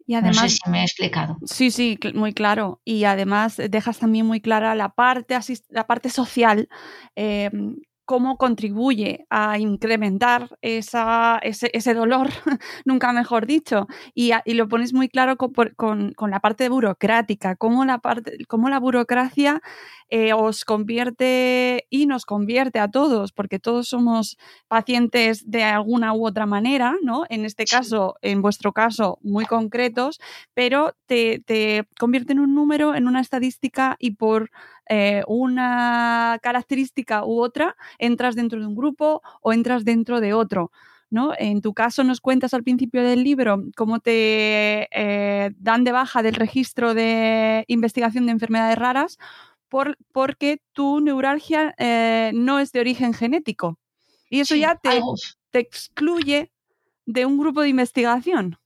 Y además, no sé si me he explicado. Sí, sí, muy claro. Y además dejas también muy clara la parte, la parte social eh, cómo contribuye a incrementar esa, ese, dolor, nunca mejor dicho, y, lo pones muy claro con, la parte burocrática, cómo la, parte, cómo la burocracia eh, os convierte y nos convierte a todos, porque todos somos pacientes de alguna u otra manera, ¿no? En este caso, en vuestro caso, muy concretos, pero te, te convierte en un número, en una estadística y por eh, una característica u otra, entras dentro de un grupo o entras dentro de otro. ¿No? En tu caso nos cuentas al principio del libro cómo te eh, dan de baja del registro de investigación de enfermedades raras por, porque tu neuralgia eh, no es de origen genético. Y eso ya te, te, excluye de un grupo de investigación.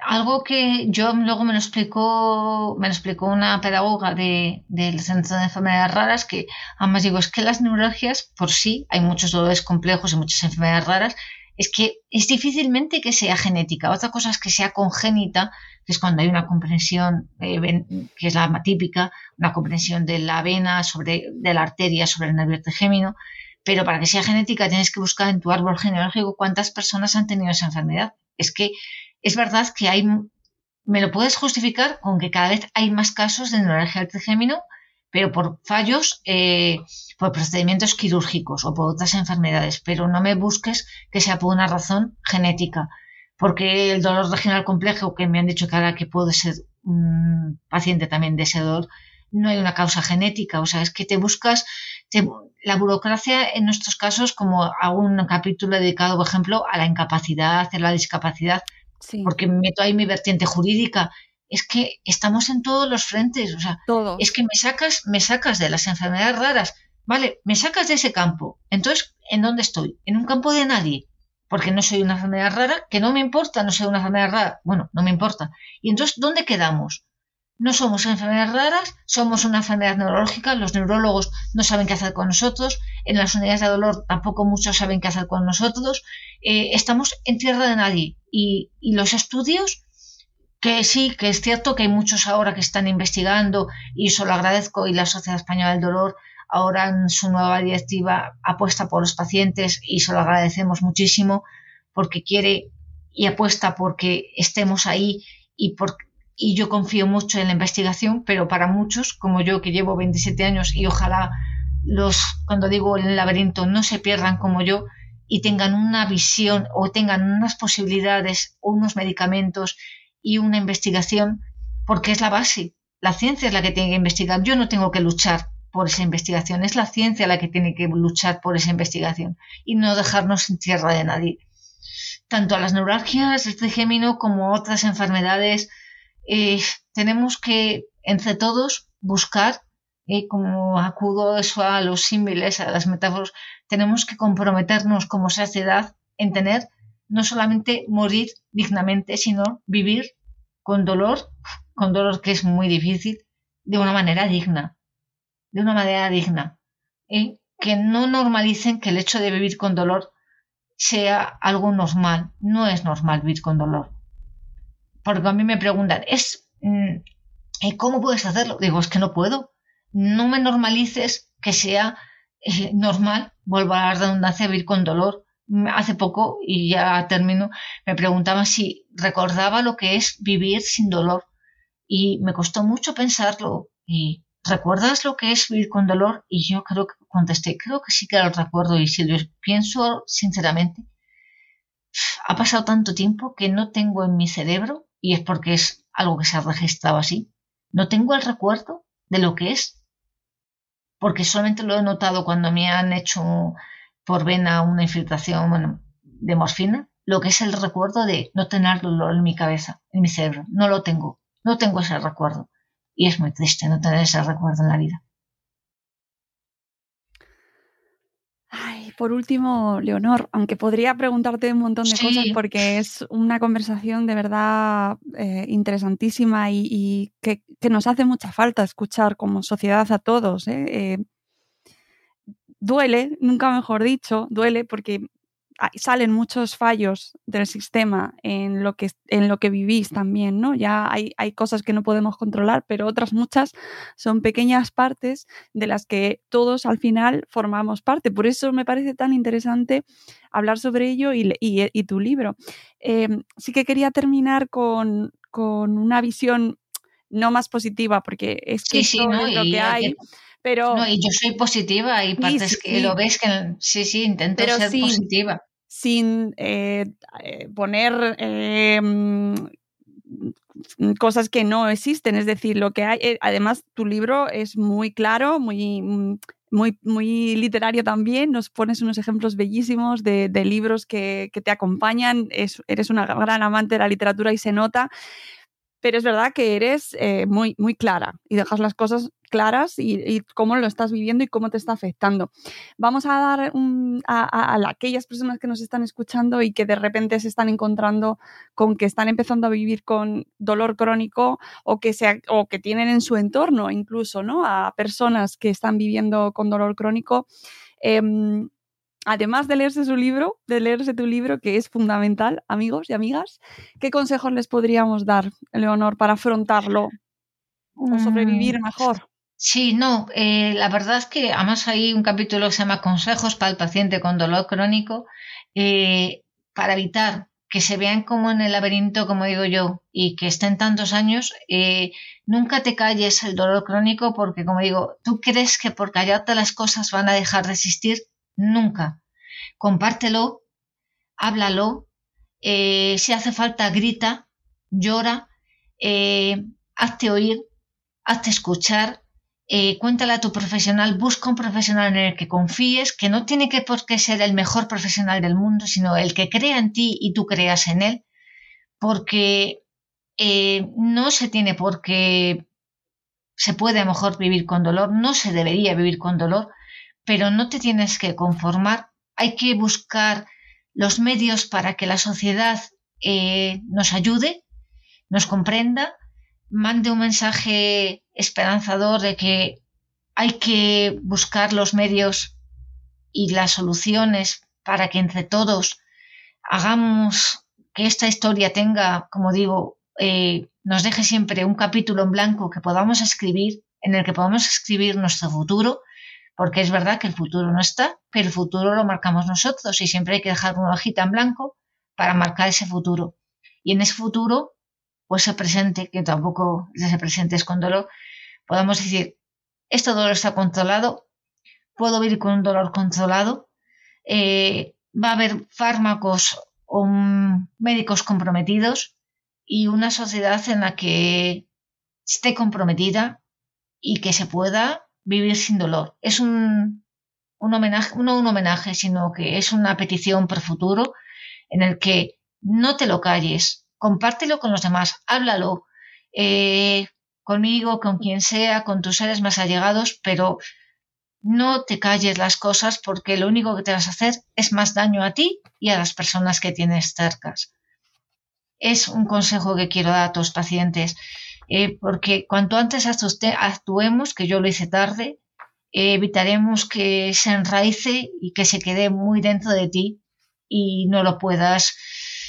Algo que yo luego me lo explicó, me lo explicó una pedagoga de, del Centro de Enfermedades Raras, que además digo, es que las neuralgias por sí, hay muchos dolores complejos y muchas enfermedades raras, es que es difícilmente que sea genética. Otra cosa es que sea congénita, que es cuando hay una comprensión, eh, que es la típica, una comprensión de la vena, sobre, de la arteria sobre el nervio trigémino, pero para que sea genética tienes que buscar en tu árbol genealógico cuántas personas han tenido esa enfermedad. Es que es verdad que hay, me lo puedes justificar con que cada vez hay más casos de neuralgia del trigémino, pero por fallos, eh, por procedimientos quirúrgicos o por otras enfermedades, pero no me busques que sea por una razón genética, porque el dolor regional complejo, que me han dicho que ahora que puedo ser un paciente también de ese dolor, no hay una causa genética, o sea, es que te buscas, la burocracia en nuestros casos, como hago un capítulo dedicado, por ejemplo, a la incapacidad, a la discapacidad, porque me meto ahí mi vertiente jurídica. Es que estamos en todos los frentes, o sea, es que me sacas, me sacas de las enfermedades raras, vale, me sacas de ese campo. Entonces, ¿en dónde estoy? En un campo de nadie, porque no soy una enfermedad rara, que no me importa no soy una enfermedad rara, bueno, no me importa. Y entonces, ¿dónde quedamos? No somos enfermedades raras, somos una enfermedad neurológica, los neurólogos no saben qué hacer con nosotros, en las unidades de dolor tampoco muchos saben qué hacer con nosotros, eh, estamos en tierra de nadie. Y, los estudios, que sí, que es cierto que hay muchos ahora que están investigando y eso lo agradezco y la Sociedad Española del Dolor ahora en su nueva directiva apuesta por los pacientes y se lo agradecemos muchísimo porque quiere y apuesta porque estemos ahí y porque y yo confío mucho en la investigación, pero para muchos, como yo que llevo 27 años y ojalá los, cuando digo el laberinto, no se pierdan como yo y tengan una visión o tengan unas posibilidades, unos medicamentos y una investigación, porque es la base. La ciencia es la que tiene que investigar. Yo no tengo que luchar por esa investigación, es la ciencia la que tiene que luchar por esa investigación y no dejarnos en tierra de nadie. Tanto a las neuralgias, el trigémino, como otras enfermedades, eh, tenemos que, entre todos, buscar, y como acudo eso a los símiles, a las metáforas, tenemos que comprometernos como sociedad en tener no solamente morir dignamente, sino vivir con dolor, con dolor que es muy difícil, de una manera digna, de una manera digna. y Que no normalicen que el hecho de vivir con dolor sea algo normal. No es normal vivir con dolor porque a mí me preguntan, es, mm, ¿cómo puedes hacerlo? Digo, es que no puedo. No me normalices que sea eh, normal, vuelvo a la redundancia, vivir con dolor. Hace poco, y ya termino, me preguntaban si recordaba lo que es vivir sin dolor. Y me costó mucho pensarlo. Y ¿recuerdas lo que es vivir con dolor? Y yo creo que contesté, creo que sí que lo recuerdo. Y si lo pienso sinceramente, ha pasado tanto tiempo que no tengo en mi cerebro y es porque es algo que se ha registrado así. No tengo el recuerdo de lo que es, porque solamente lo he notado cuando me han hecho por vena una infiltración de morfina, lo que es el recuerdo de no tener dolor en mi cabeza, en mi cerebro. No lo tengo, no tengo ese recuerdo. Y es muy triste no tener ese recuerdo en la vida. Por último, Leonor, aunque podría preguntarte un montón de cosas porque es una conversación de verdad eh, interesantísima y, que, nos hace mucha falta escuchar como sociedad a todos. ¿eh? Eh, duele, nunca mejor dicho, duele porque salen muchos fallos del sistema en lo que, en lo que vivís también, ¿no? Ya hay, hay, cosas que no podemos controlar, pero otras muchas son pequeñas partes de las que todos al final formamos parte. Por eso me parece tan interesante hablar sobre ello y, y, tu libro. Em, sí que quería terminar con, con, una visión no más positiva, porque es que sí, no, es lo que hay. Pero, no, y yo soy positiva, hay partes que lo ves que sí, sí, intento ser positiva sin eh, eh, poner em, cosas que no existen. Es decir, lo que hay, eh, además tu libro es muy claro, muy, mm, muy, muy literario también. Nos pones unos ejemplos bellísimos de, libros que, te acompañan. eres una gran amante de la literatura y se nota. Pero es verdad que eres eh, muy, muy clara y dejas las cosas claras y, cómo lo estás viviendo y cómo te está afectando. Vamos a dar a, aquellas personas que nos están escuchando y que de repente se están encontrando con que están empezando a vivir con dolor crónico o que, sea, o que tienen en su entorno incluso ¿no? a personas que están viviendo con dolor crónico. Em, además de leerse su libro, de leerse tu libro, que es fundamental, amigos y amigas, ¿qué consejos les podríamos dar, Leonor, para afrontarlo o sobrevivir mm, mejor? Sí, no, eh, la verdad es que además hay un capítulo que se llama Consejos para el paciente con dolor crónico eh, para evitar que se vean como en el laberinto, como digo yo, y que estén tantos años, eh, nunca te calles el dolor crónico porque, como digo, tú crees que por callarte las cosas van a dejar de existir nunca. Compártelo, háblalo, eh, si hace falta grita, llora, eh, hazte oír, hazte escuchar, eh, cuéntale a tu profesional, busca un profesional en el que confíes, que no tiene que por qué ser el mejor profesional del mundo, sino el que crea en ti y tú creas en él, porque no se tiene por qué, se puede a lo mejor vivir con dolor, no se debería vivir con dolor, pero no te tienes que conformar. Hay que buscar los medios para que la sociedad eh, nos ayude, nos comprenda, mande un mensaje esperanzador de que hay que buscar los medios y las soluciones para que entre todos hagamos que esta historia tenga, como digo, eh, nos deje siempre un capítulo en blanco que podamos escribir, en el que podamos escribir nuestro futuro porque es verdad que el futuro no está, pero el futuro lo marcamos nosotros y siempre hay que dejar una hojita en blanco para marcar ese futuro. Y en ese futuro, pues se presente, que tampoco se presente es con dolor, podamos decir, este dolor está controlado, puedo vivir con un dolor controlado, eh, va a haber fármacos o médicos comprometidos y una sociedad en la que esté comprometida y que se pueda vivir sin dolor. Es un, un homenaje, no un homenaje, sino que es una petición por futuro en el que no te lo calles, compártelo con los demás, háblalo eh, conmigo, con quien sea, con tus seres más allegados, pero no te calles las cosas porque lo único que te vas a hacer es más daño a ti y a las personas que tienes cercas. Es un consejo que quiero dar a tus pacientes. Eh, porque cuanto antes actuemos, que yo lo hice tarde, eh, evitaremos que se enraice y que se quede muy dentro de ti y no lo puedas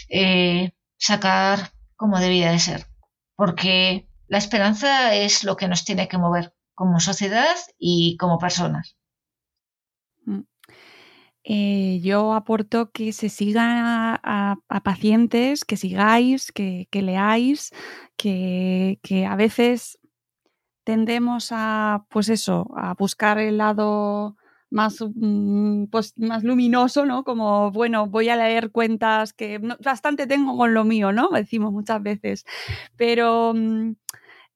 eh, sacar como debía de ser. Porque la esperanza es lo que nos tiene que mover como sociedad y como personas. Eh, yo aporto que se sigan a, pacientes, que sigáis, que, leáis, que, a veces tendemos a, pues eso, a buscar el lado más, mm, pues, más luminoso, ¿no? Como, bueno, voy a leer cuentas que bastante tengo con lo mío, ¿no? Decimos muchas veces. Pero mm,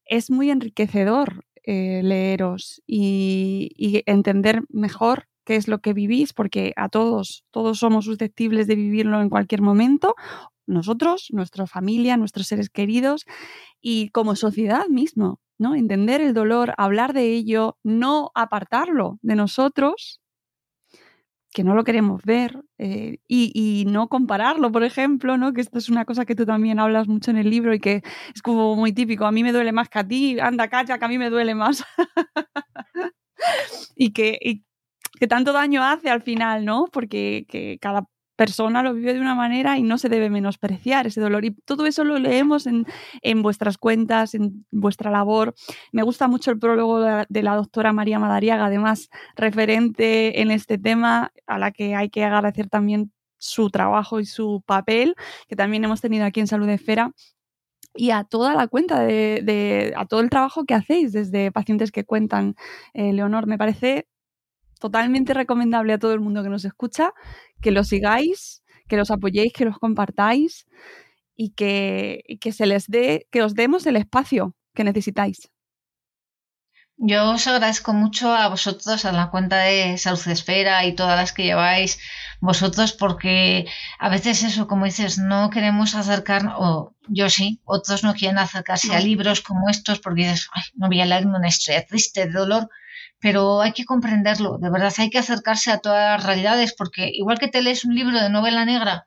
es muy enriquecedor eh, leeros y entender mejor qué es lo que vivís, porque a todos, todos somos susceptibles de vivirlo en cualquier momento, nosotros, nuestra familia, nuestros seres queridos y como sociedad mismo, ¿no? Entender el dolor, hablar de ello, no apartarlo de nosotros, que no lo queremos ver, eh, y, no compararlo, por ejemplo, ¿no? Que esto es una cosa que tú también hablas mucho en el libro y que es como muy típico. A mí me duele más que a ti, anda, calla, que a mí me duele más. y que, que tanto daño hace al final, ¿no? Porque que cada persona lo vive de una manera y no se debe menospreciar ese dolor. Y todo eso lo leemos en, vuestras cuentas, en vuestra labor. Me gusta mucho el prólogo de la, doctora María Madariaga, además referente en este tema, a la que hay que agradecer también su trabajo y su papel, que también hemos tenido aquí en Salud Esfera y a toda la cuenta de, a todo el trabajo que hacéis desde pacientes que cuentan, eh, Leonor. Me parece totalmente recomendable a todo el mundo que nos escucha que los sigáis, que los apoyéis, que los compartáis y que, que se les dé, que os demos el espacio que necesitáis. Yo os agradezco mucho a vosotros, a la cuenta de Salud Esfera y todas las que lleváis vosotros, porque a veces eso, como dices, no queremos acercarnos, o yo sí, otros no quieren acercarse a libros como estos porque dices, Ay, no voy a leerme una historia triste, de dolor, pero hay que comprenderlo, de verdad, hay que acercarse a todas las realidades, porque igual que te lees un libro de novela negra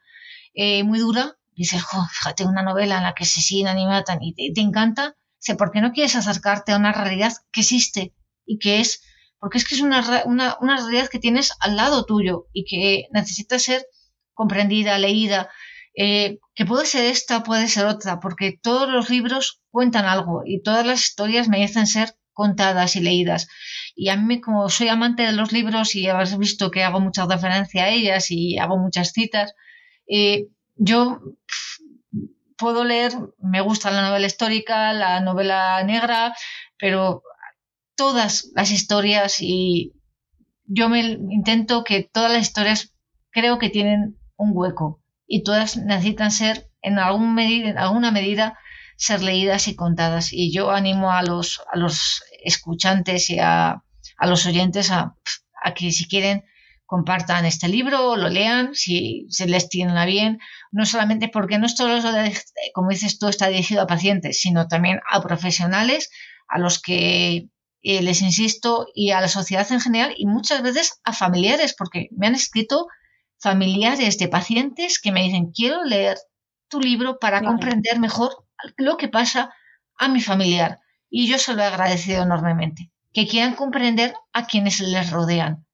eh, muy dura, dices, fíjate, una novela en la que se siguen y matan y te, te encanta, sé, ¿por qué no quieres acercarte a una realidad que existe y que es, porque es que es una, una, una realidad que tienes al lado tuyo y que necesita ser comprendida, leída, eh, que puede ser esta, puede ser otra, porque todos los libros cuentan algo y todas las historias merecen ser contadas y leídas. Y a mí, como soy amante de los libros y habéis visto que hago mucha referencia a ellas y hago muchas citas, eh, yo puedo leer, me gusta la novela histórica, la novela negra, pero todas las historias y yo me intento que todas las historias creo que tienen un hueco y todas necesitan ser en, algún medida, en alguna medida ser leídas y contadas. Y yo animo a los, a los escuchantes y a, a los oyentes a, a que si quieren compartan este libro, lo lean, si se les tiene a bien, no solamente porque no solo, como dices tú, está dirigido a pacientes, sino también a profesionales, a los que eh, les insisto, y a la sociedad en general, y muchas veces a familiares, porque me han escrito familiares de pacientes que me dicen, quiero leer tu libro para comprender mejor lo que pasa a mi familiar. Y yo se lo he agradecido enormemente, que quieran comprender a quienes les rodean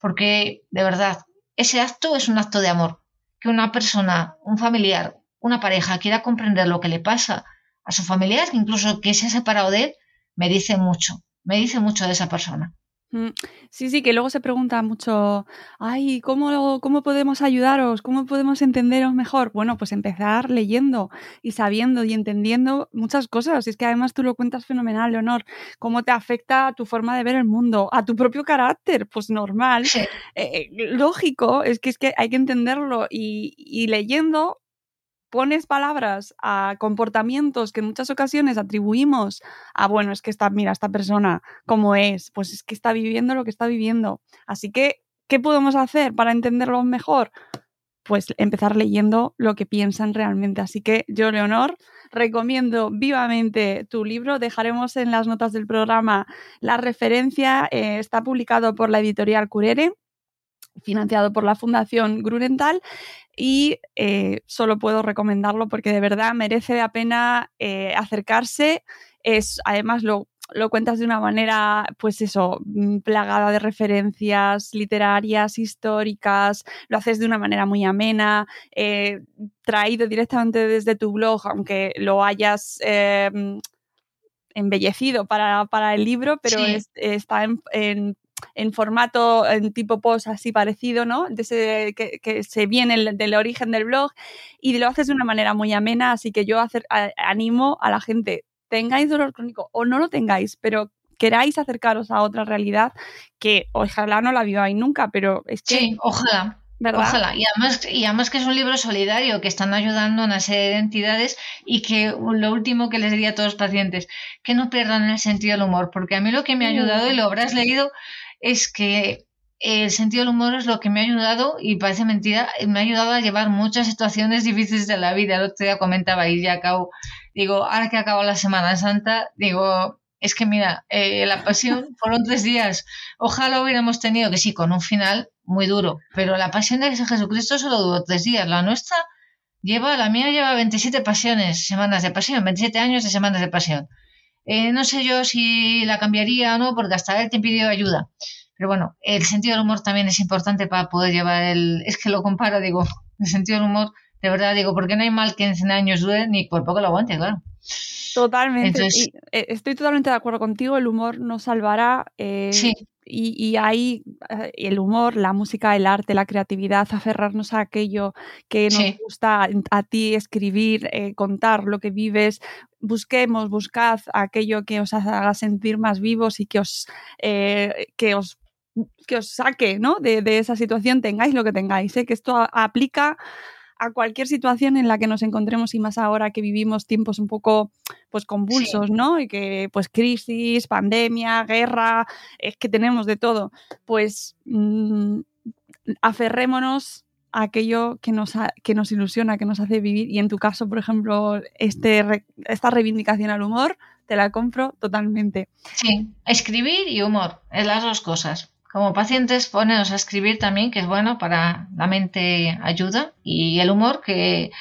porque de verdad, ese acto es un acto de amor. Que una persona, un familiar, una pareja quiera comprender lo que le pasa a su familiar, incluso que se ha separado de él, me dice mucho, me dice mucho de esa persona. Mm, sí, sí, que luego se pregunta mucho, ay, ¿cómo, ¿cómo podemos ayudaros? ¿Cómo podemos entenderos mejor? Bueno, pues empezar leyendo y sabiendo y entendiendo muchas cosas. Y es que además tú lo cuentas fenomenal, Leonor, cómo te afecta a tu forma de ver el mundo, a tu propio carácter, pues normal, eh, lógico, es que, es que hay que entenderlo y, y leyendo pones palabras a comportamientos que en muchas ocasiones atribuimos a, bueno, es que esta, mira, esta persona como es, pues es que está viviendo lo que está viviendo. Así que, ¿qué podemos hacer para entenderlo mejor? Pues empezar leyendo lo que piensan realmente. Así que yo, Leonor, recomiendo vivamente tu libro. Dejaremos en las notas del programa la referencia. Eh, está publicado por la editorial Curere financiado por la Fundación Grunenthal y eh, solo puedo recomendarlo porque de verdad merece la pena eh, acercarse. Es, además, lo, lo cuentas de una manera, pues eso, mm, plagada de referencias literarias, históricas, lo haces de una manera muy amena, eh, traído directamente desde tu blog, aunque lo hayas embellecido para, para, el libro, pero está en, en formato, en tipo post así parecido, ¿no? De que, se viene del origen del blog y lo haces de una manera muy amena, así que yo hacer, animo a la gente, tengáis dolor crónico o no lo tengáis, pero queráis acercaros a otra realidad que ojalá no la viváis nunca, pero es que... Sí, ojalá. ¿verdad? Ojalá. Y además, y además que es un libro solidario que están ayudando a una serie de entidades y que lo último que les diría a todos los pacientes, que no pierdan el sentido del humor, porque a mí lo que me ha ayudado, y lo habrás leído, es que el sentido del humor es lo que me ha ayudado, y parece mentira, me ha ayudado a llevar muchas situaciones difíciles de la vida. El otro día comentaba y ya acabo, digo, ahora que acabo la Semana Santa, digo, es que mira, eh, la pasión fueron tres días. Ojalá hubiéramos tenido que sí, con un final muy duro, pero la pasión de Jesucristo solo duró tres días. La nuestra lleva, la mía lleva 27 pasiones, semanas de pasión, 27 años de semanas de pasión. Eh, no sé yo si la cambiaría o no, porque hasta él te pidió ayuda. Pero bueno, el sentido del humor también es importante para poder llevar el... Es que lo comparo, digo, el sentido del humor, de verdad, digo, porque no hay mal que en 100 años dure ni por poco lo aguante, claro. Totalmente. Eh, estoy totalmente de acuerdo contigo, el humor nos salvará. Eh, sí. Y, y, ahí el humor, la música, el arte, la creatividad, aferrarnos a aquello que nos gusta a ti, escribir, contar lo que vives, busquemos, buscad aquello que os haga sentir más vivos y que os, eh, que os, que os saque ¿no? de, esa situación, tengáis lo que tengáis, ¿eh? que esto aplica a cualquier situación en la que nos encontremos y más ahora que vivimos tiempos un poco pues convulsos, ¿no? Y que pues crisis, pandemia, guerra, es que tenemos de todo. Pues mm, aferrémonos a aquello que nos, que nos ilusiona, que nos hace vivir. Y en tu caso, por ejemplo, este, esta reivindicación al humor, te la compro totalmente. Sí, escribir y humor, es las dos cosas. Como pacientes, poneros a escribir también, que es bueno para la mente ayuda, y el humor, que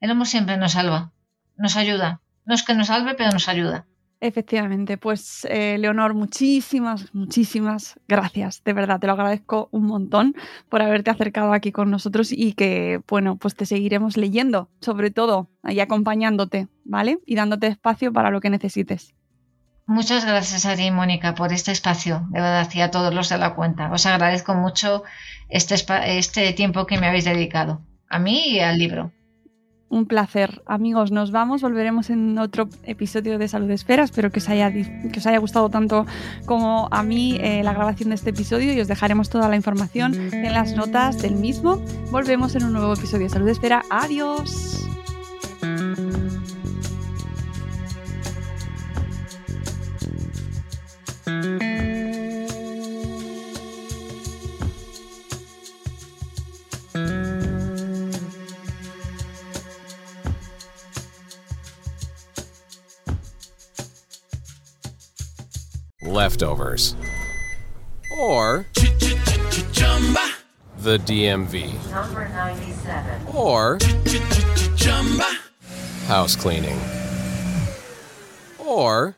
el humor siempre nos salva, nos ayuda. No es que nos salve, pero nos ayuda. Efectivamente, pues eh, Leonor, muchísimas, muchísimas gracias. De verdad, te lo agradezco un montón por haberte acercado aquí con nosotros y que, bueno, pues te seguiremos leyendo, sobre todo, y acompañándote, ¿vale? Y dándote espacio para lo que necesites. Muchas gracias a ti, Mónica, por este espacio, de verdad, y a todos los de la cuenta. Os agradezco mucho este, este tiempo que me habéis dedicado, a mí y al libro. Un placer. Amigos, nos vamos. Volveremos en otro episodio de Salud Esfera. Espero que os haya, que os haya gustado tanto como a mí eh, la grabación de este episodio y os dejaremos toda la información en las notas del mismo. Volvemos en un nuevo episodio de Salud Esfera. Adiós. Leftovers. Or the DMV. Number 97. Or house cleaning. Or